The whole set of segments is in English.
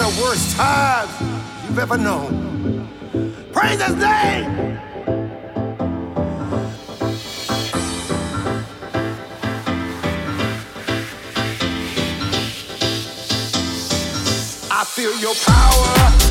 of the worst times you've ever known. Praise his name! I feel your power.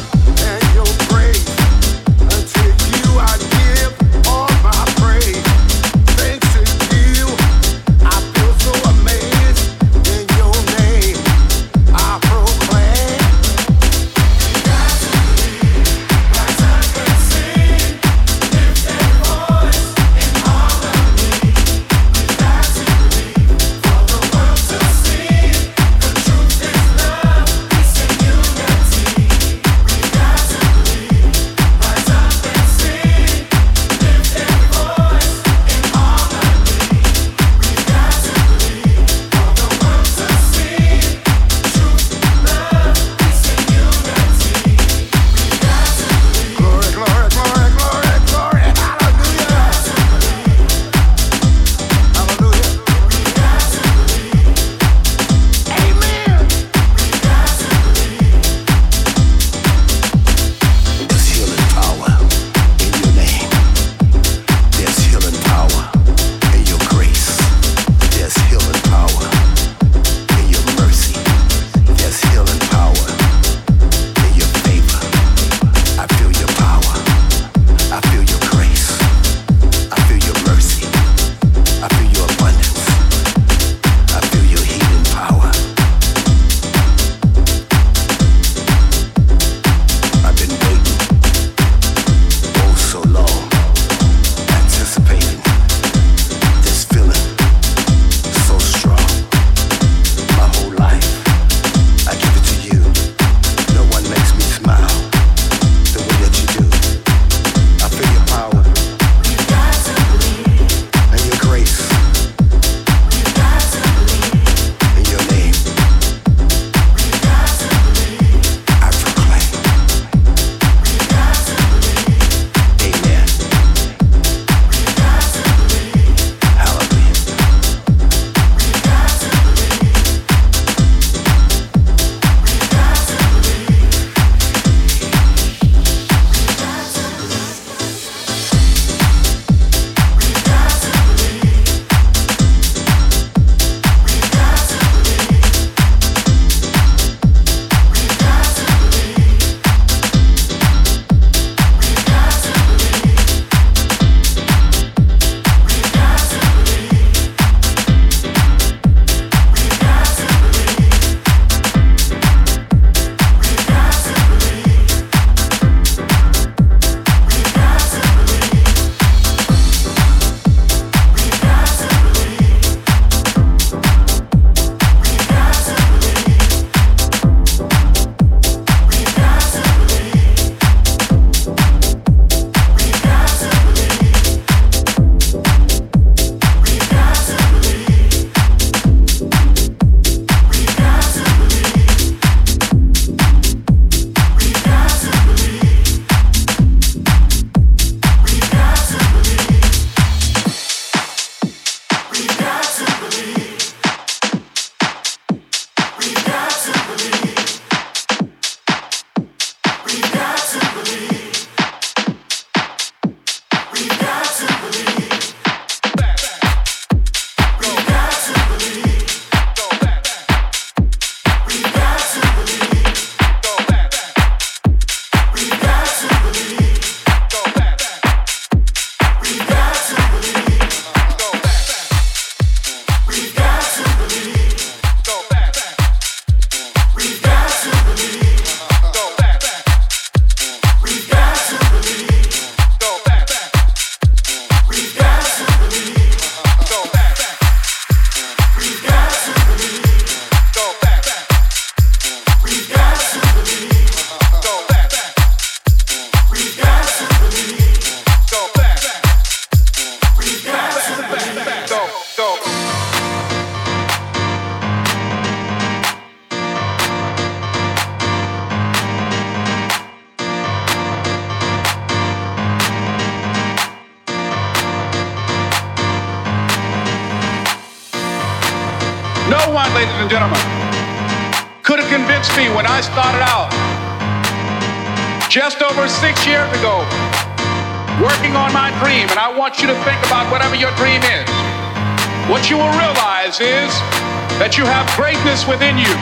Within you.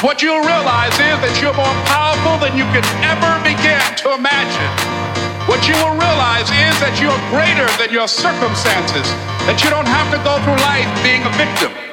What you'll realize is that you're more powerful than you could ever begin to imagine. What you will realize is that you're greater than your circumstances, that you don't have to go through life being a victim.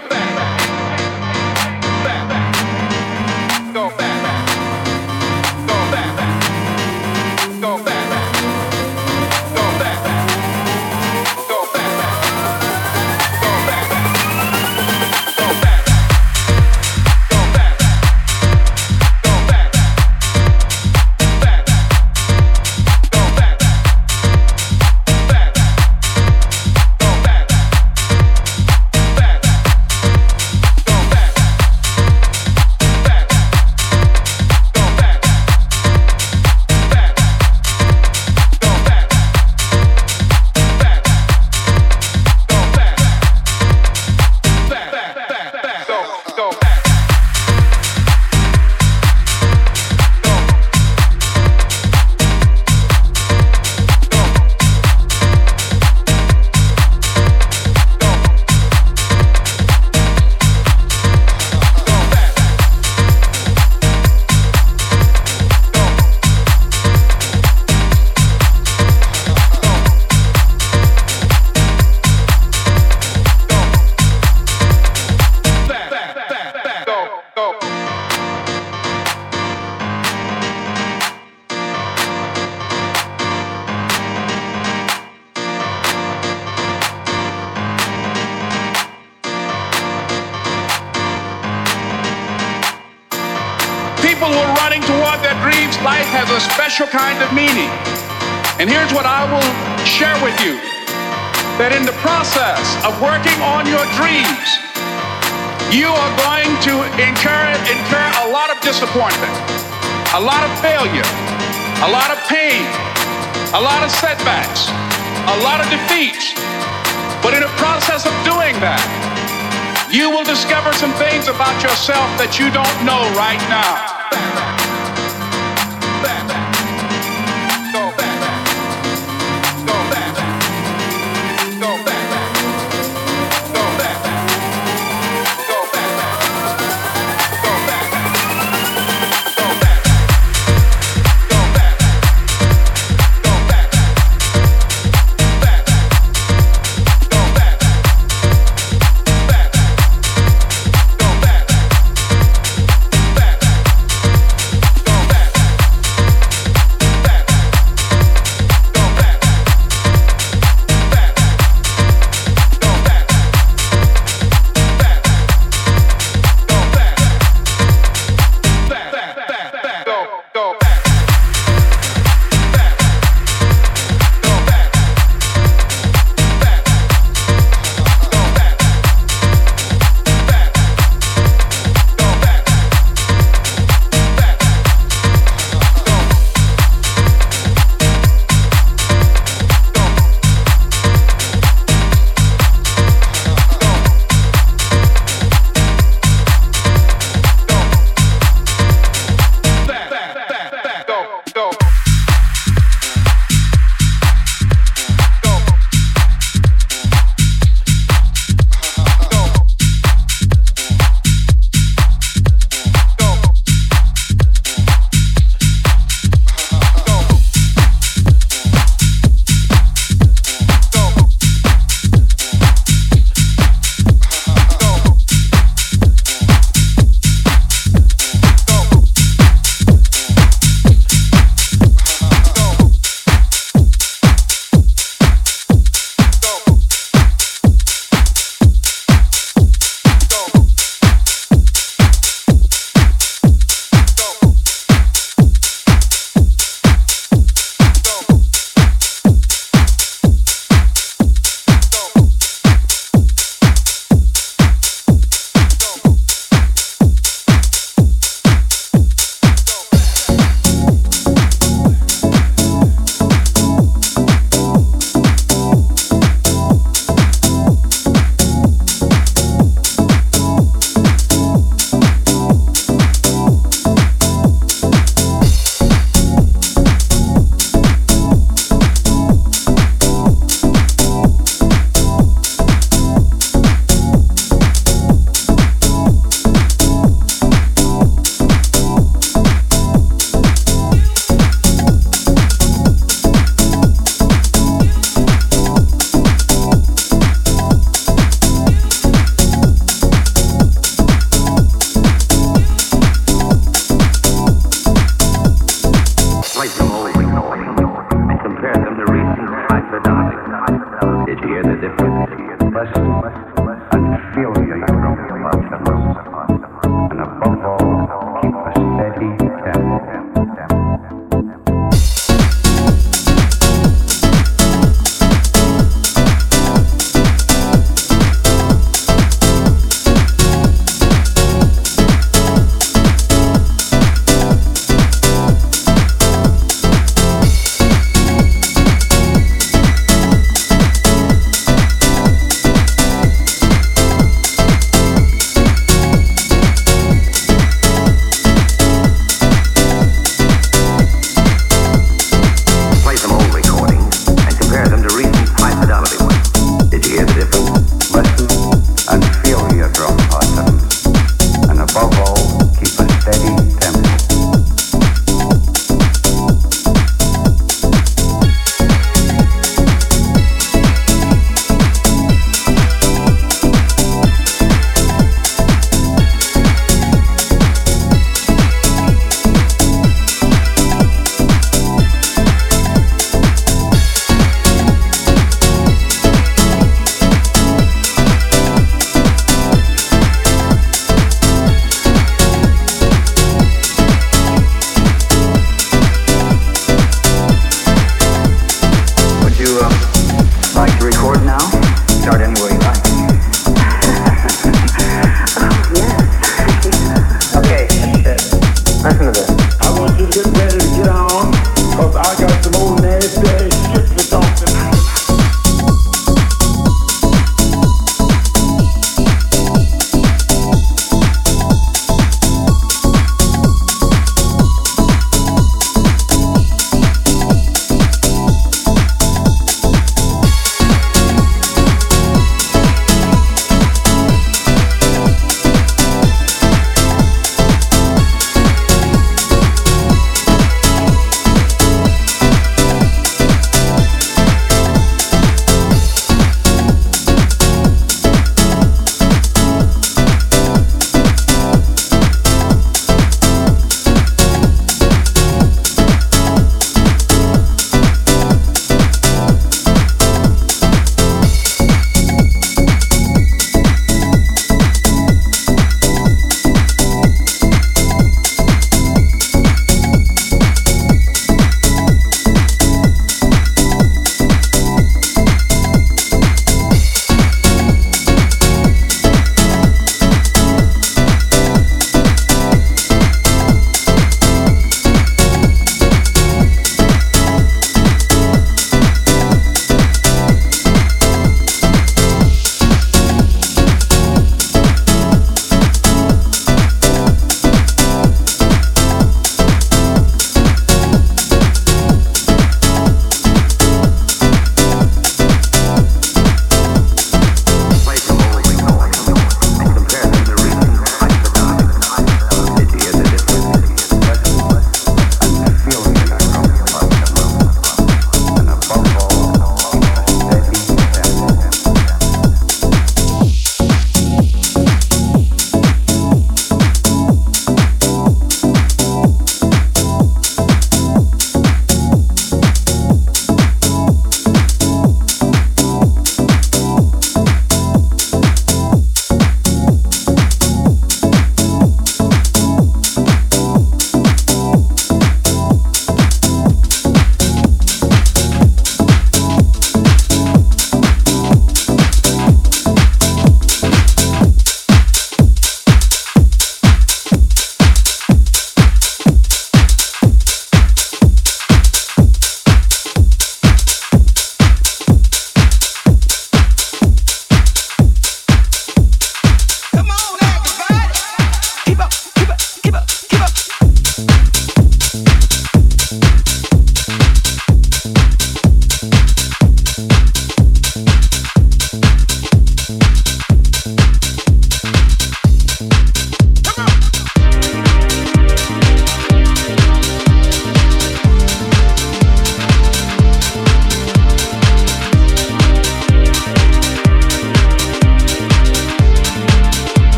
Process of working on your dreams, you are going to incur, incur a lot of disappointment, a lot of failure, a lot of pain, a lot of setbacks, a lot of defeats. But in the process of doing that, you will discover some things about yourself that you don't know right now.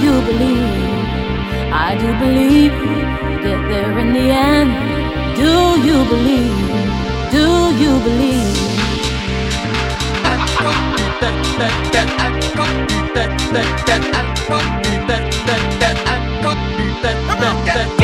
do believe, I do believe Get there in the end. Do you believe? Do you believe? That, that, that,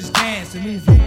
just dance and move your